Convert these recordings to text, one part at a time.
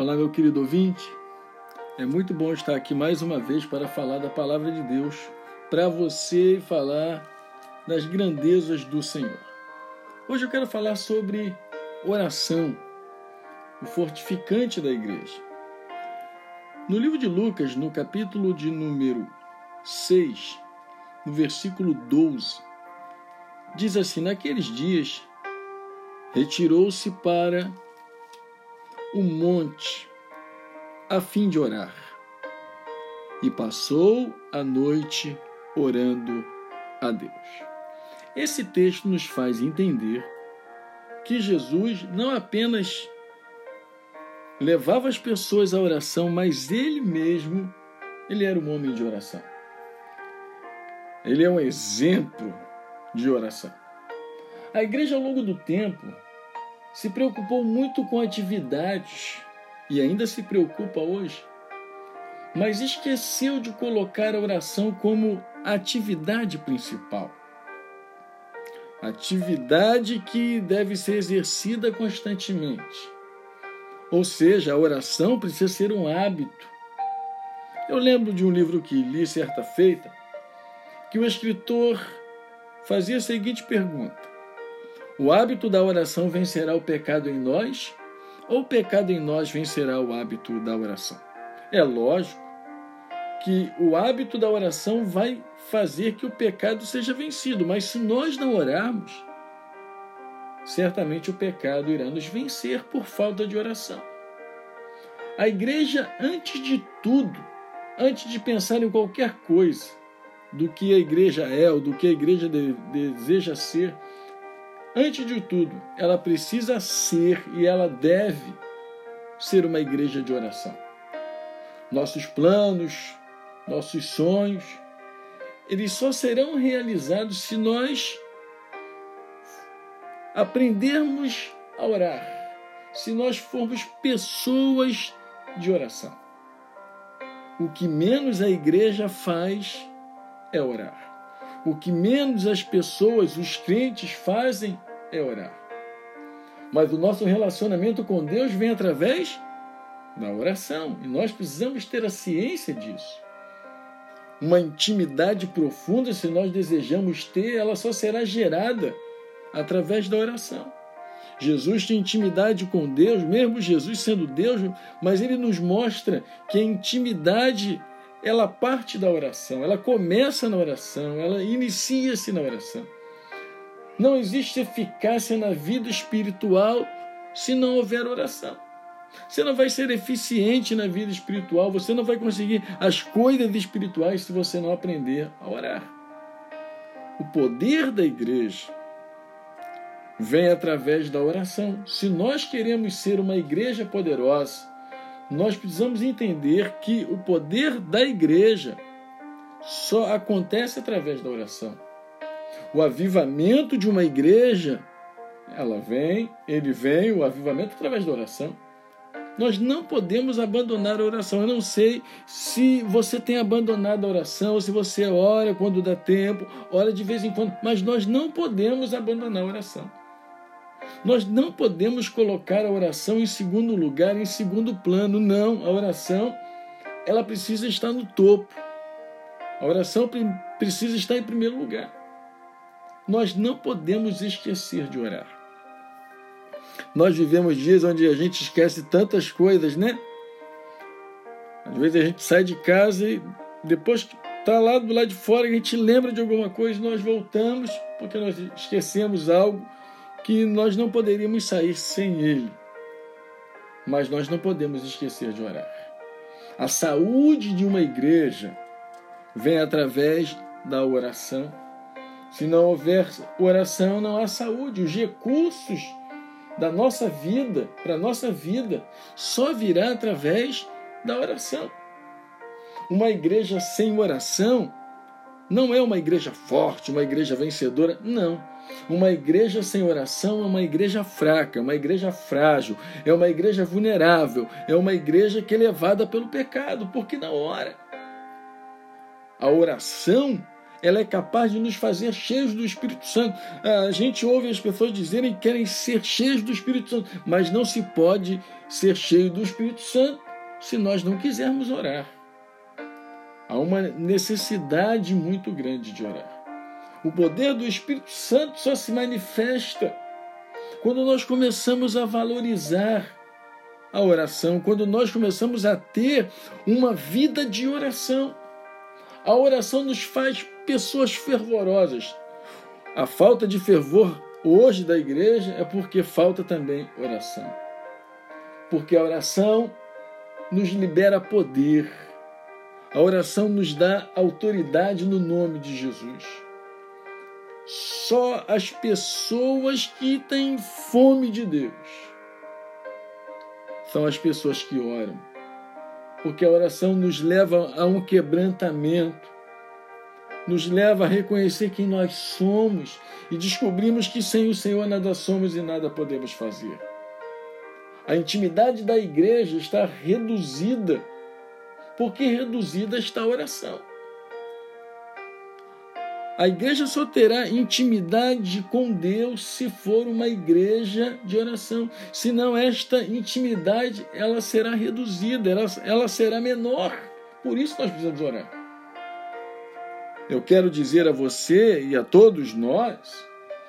Olá, meu querido ouvinte. É muito bom estar aqui mais uma vez para falar da palavra de Deus para você e falar das grandezas do Senhor. Hoje eu quero falar sobre oração, o fortificante da igreja. No livro de Lucas, no capítulo de número 6, no versículo 12, diz assim: Naqueles dias retirou-se para o monte a fim de orar e passou a noite orando a Deus. Esse texto nos faz entender que Jesus não apenas levava as pessoas à oração, mas ele mesmo, ele era um homem de oração. Ele é um exemplo de oração. A igreja ao longo do tempo se preocupou muito com atividades e ainda se preocupa hoje, mas esqueceu de colocar a oração como atividade principal. Atividade que deve ser exercida constantemente. Ou seja, a oração precisa ser um hábito. Eu lembro de um livro que li certa feita, que o escritor fazia a seguinte pergunta: O hábito da oração vencerá o pecado em nós? Ou o pecado em nós vencerá o hábito da oração? É lógico que o hábito da oração vai fazer que o pecado seja vencido, mas se nós não orarmos, certamente o pecado irá nos vencer por falta de oração. A igreja, antes de tudo, antes de pensar em qualquer coisa do que a igreja é ou do que a igreja de, deseja ser, Antes de tudo, ela precisa ser e ela deve ser uma igreja de oração. Nossos planos, nossos sonhos, eles só serão realizados se nós aprendermos a orar, se nós formos pessoas de oração. O que menos a igreja faz é orar. O que menos as pessoas, os crentes, fazem é orar. Mas o nosso relacionamento com Deus vem através da oração. E nós precisamos ter a ciência disso. Uma intimidade profunda, se nós desejamos ter, ela só será gerada através da oração. Jesus tinha intimidade com Deus, mesmo Jesus sendo Deus, mas ele nos mostra que a intimidade ela parte da oração, ela começa na oração, ela inicia-se na oração. Não existe eficácia na vida espiritual se não houver oração. Você não vai ser eficiente na vida espiritual, você não vai conseguir as coisas espirituais se você não aprender a orar. O poder da igreja vem através da oração. Se nós queremos ser uma igreja poderosa, nós precisamos entender que o poder da igreja só acontece através da oração. O avivamento de uma igreja, ela vem, ele vem, o avivamento através da oração. Nós não podemos abandonar a oração. Eu não sei se você tem abandonado a oração, ou se você ora quando dá tempo, ora de vez em quando, mas nós não podemos abandonar a oração. Nós não podemos colocar a oração em segundo lugar, em segundo plano. Não, a oração ela precisa estar no topo. A oração precisa estar em primeiro lugar. Nós não podemos esquecer de orar. Nós vivemos dias onde a gente esquece tantas coisas, né? Às vezes a gente sai de casa e depois que está lá do lado de fora, a gente lembra de alguma coisa, nós voltamos porque nós esquecemos algo que nós não poderíamos sair sem Ele. Mas nós não podemos esquecer de orar. A saúde de uma igreja vem através da oração. Se não houver oração, não há saúde. Os recursos da nossa vida, para a nossa vida, só virá através da oração. Uma igreja sem oração não é uma igreja forte, uma igreja vencedora, não. Uma igreja sem oração é uma igreja fraca, é uma igreja frágil, é uma igreja vulnerável, é uma igreja que é levada pelo pecado, porque na hora a oração ela é capaz de nos fazer cheios do Espírito Santo. A gente ouve as pessoas dizerem que querem ser cheios do Espírito Santo, mas não se pode ser cheio do Espírito Santo se nós não quisermos orar. Há uma necessidade muito grande de orar. O poder do Espírito Santo só se manifesta quando nós começamos a valorizar a oração, quando nós começamos a ter uma vida de oração. A oração nos faz pessoas fervorosas. A falta de fervor hoje da igreja é porque falta também oração. Porque a oração nos libera poder. A oração nos dá autoridade no nome de Jesus. Só as pessoas que têm fome de Deus são as pessoas que oram. Porque a oração nos leva a um quebrantamento, nos leva a reconhecer quem nós somos e descobrimos que sem o Senhor nada somos e nada podemos fazer. A intimidade da igreja está reduzida, porque reduzida está a oração. A igreja só terá intimidade com Deus se for uma igreja de oração. Senão esta intimidade ela será reduzida, ela, ela será menor. Por isso nós precisamos orar. Eu quero dizer a você e a todos nós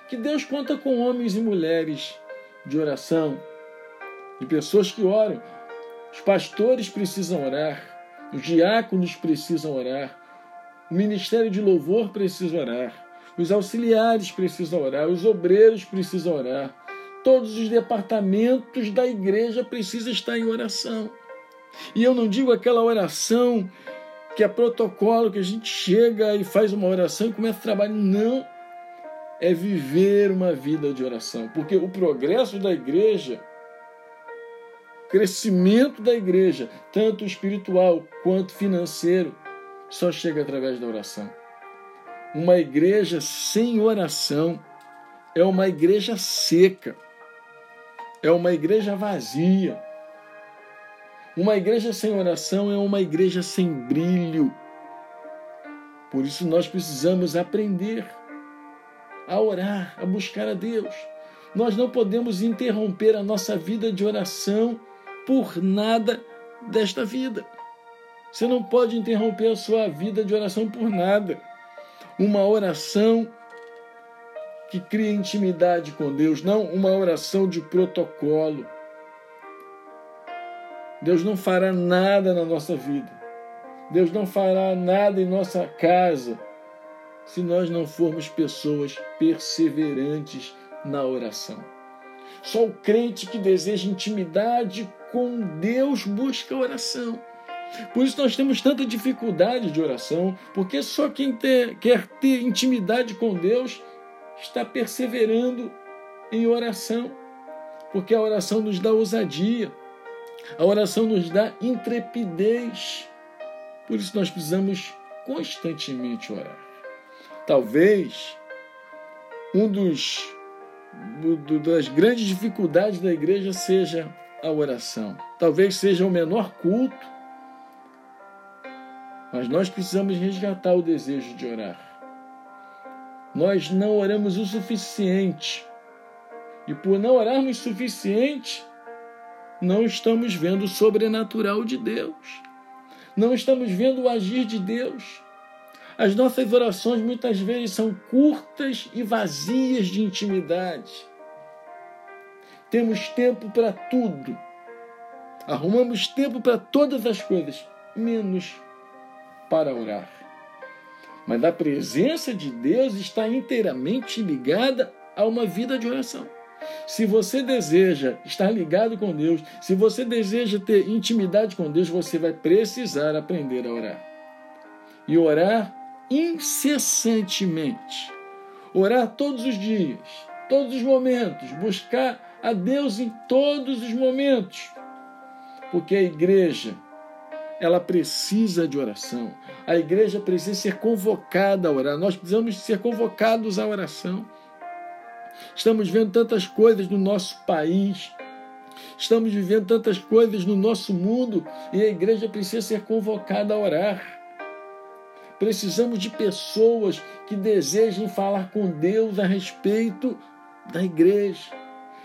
que Deus conta com homens e mulheres de oração, de pessoas que oram. Os pastores precisam orar, os diáconos precisam orar, o ministério de louvor precisa orar. Os auxiliares precisam orar. Os obreiros precisam orar. Todos os departamentos da igreja precisam estar em oração. E eu não digo aquela oração que é protocolo, que a gente chega e faz uma oração e começa a trabalhar. Não. É viver uma vida de oração. Porque o progresso da igreja, crescimento da igreja, tanto espiritual quanto financeiro, só chega através da oração. Uma igreja sem oração é uma igreja seca, é uma igreja vazia. Uma igreja sem oração é uma igreja sem brilho. Por isso nós precisamos aprender a orar, a buscar a Deus. Nós não podemos interromper a nossa vida de oração por nada desta vida. Você não pode interromper a sua vida de oração por nada. Uma oração que cria intimidade com Deus, não uma oração de protocolo. Deus não fará nada na nossa vida. Deus não fará nada em nossa casa se nós não formos pessoas perseverantes na oração. Só o crente que deseja intimidade com Deus busca oração. Por isso nós temos tanta dificuldade de oração, porque só quem ter, quer ter intimidade com Deus está perseverando em oração, porque a oração nos dá ousadia, a oração nos dá intrepidez. Por isso nós precisamos constantemente orar. Talvez um dos do, das grandes dificuldades da igreja seja a oração. Talvez seja o menor culto mas nós precisamos resgatar o desejo de orar. Nós não oramos o suficiente. E por não orarmos o suficiente, não estamos vendo o sobrenatural de Deus. Não estamos vendo o agir de Deus. As nossas orações muitas vezes são curtas e vazias de intimidade. Temos tempo para tudo. Arrumamos tempo para todas as coisas, menos para orar. Mas a presença de Deus está inteiramente ligada a uma vida de oração. Se você deseja estar ligado com Deus, se você deseja ter intimidade com Deus, você vai precisar aprender a orar. E orar incessantemente. Orar todos os dias, todos os momentos, buscar a Deus em todos os momentos. Porque a igreja ela precisa de oração. A igreja precisa ser convocada a orar. Nós precisamos ser convocados à oração. Estamos vendo tantas coisas no nosso país, estamos vivendo tantas coisas no nosso mundo e a igreja precisa ser convocada a orar. Precisamos de pessoas que desejem falar com Deus a respeito da igreja.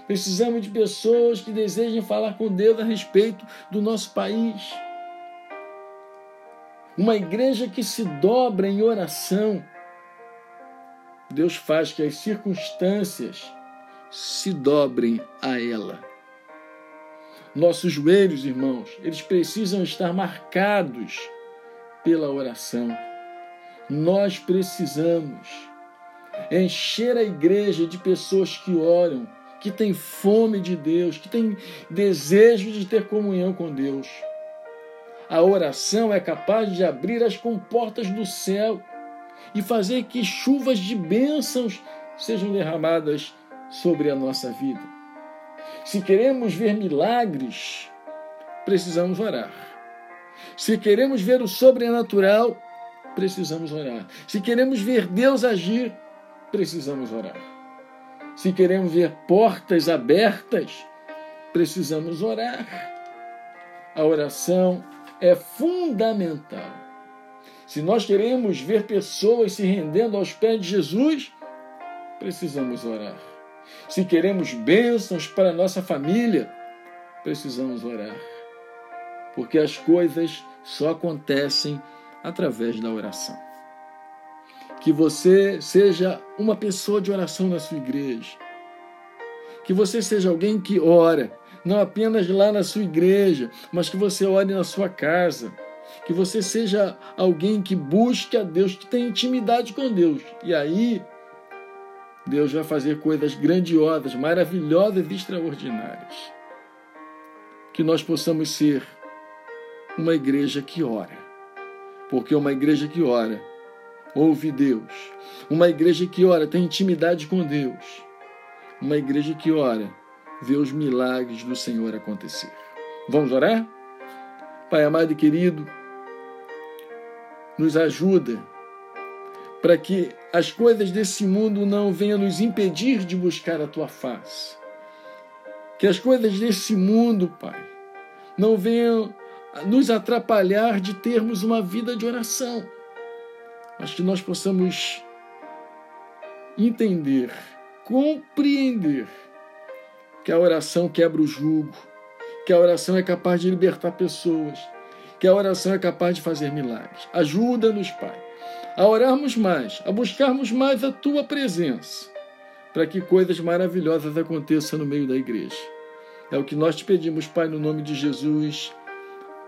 Precisamos de pessoas que desejem falar com Deus a respeito do nosso país. Uma igreja que se dobra em oração. Deus faz que as circunstâncias se dobrem a ela. Nossos joelhos, irmãos, eles precisam estar marcados pela oração. Nós precisamos encher a igreja de pessoas que oram, que têm fome de Deus, que têm desejo de ter comunhão com Deus. A oração é capaz de abrir as comportas do céu e fazer que chuvas de bênçãos sejam derramadas sobre a nossa vida. Se queremos ver milagres, precisamos orar. Se queremos ver o sobrenatural, precisamos orar. Se queremos ver Deus agir, precisamos orar. Se queremos ver portas abertas, precisamos orar. A oração é fundamental. Se nós queremos ver pessoas se rendendo aos pés de Jesus, precisamos orar. Se queremos bênçãos para nossa família, precisamos orar. Porque as coisas só acontecem através da oração. Que você seja uma pessoa de oração na sua igreja. Que você seja alguém que ora, não apenas lá na sua igreja, mas que você ore na sua casa. Que você seja alguém que busque a Deus, que tenha intimidade com Deus. E aí, Deus vai fazer coisas grandiosas, maravilhosas e extraordinárias. Que nós possamos ser uma igreja que ora porque uma igreja que ora ouve Deus. Uma igreja que ora tem intimidade com Deus. Uma igreja que ora vê os milagres do Senhor acontecer. Vamos orar? Pai amado e querido, nos ajuda para que as coisas desse mundo não venham nos impedir de buscar a tua face. Que as coisas desse mundo, Pai, não venham nos atrapalhar de termos uma vida de oração, mas que nós possamos entender, compreender que a oração quebra o jugo, que a oração é capaz de libertar pessoas, que a oração é capaz de fazer milagres. Ajuda-nos, Pai, a orarmos mais, a buscarmos mais a tua presença, para que coisas maravilhosas aconteçam no meio da igreja. É o que nós te pedimos, Pai, no nome de Jesus.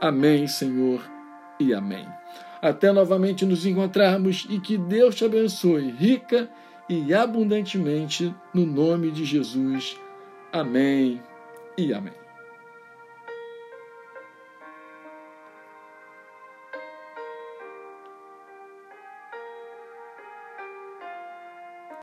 Amém, Senhor, e amém. Até novamente nos encontrarmos e que Deus te abençoe rica e abundantemente no nome de Jesus. Amém e amém.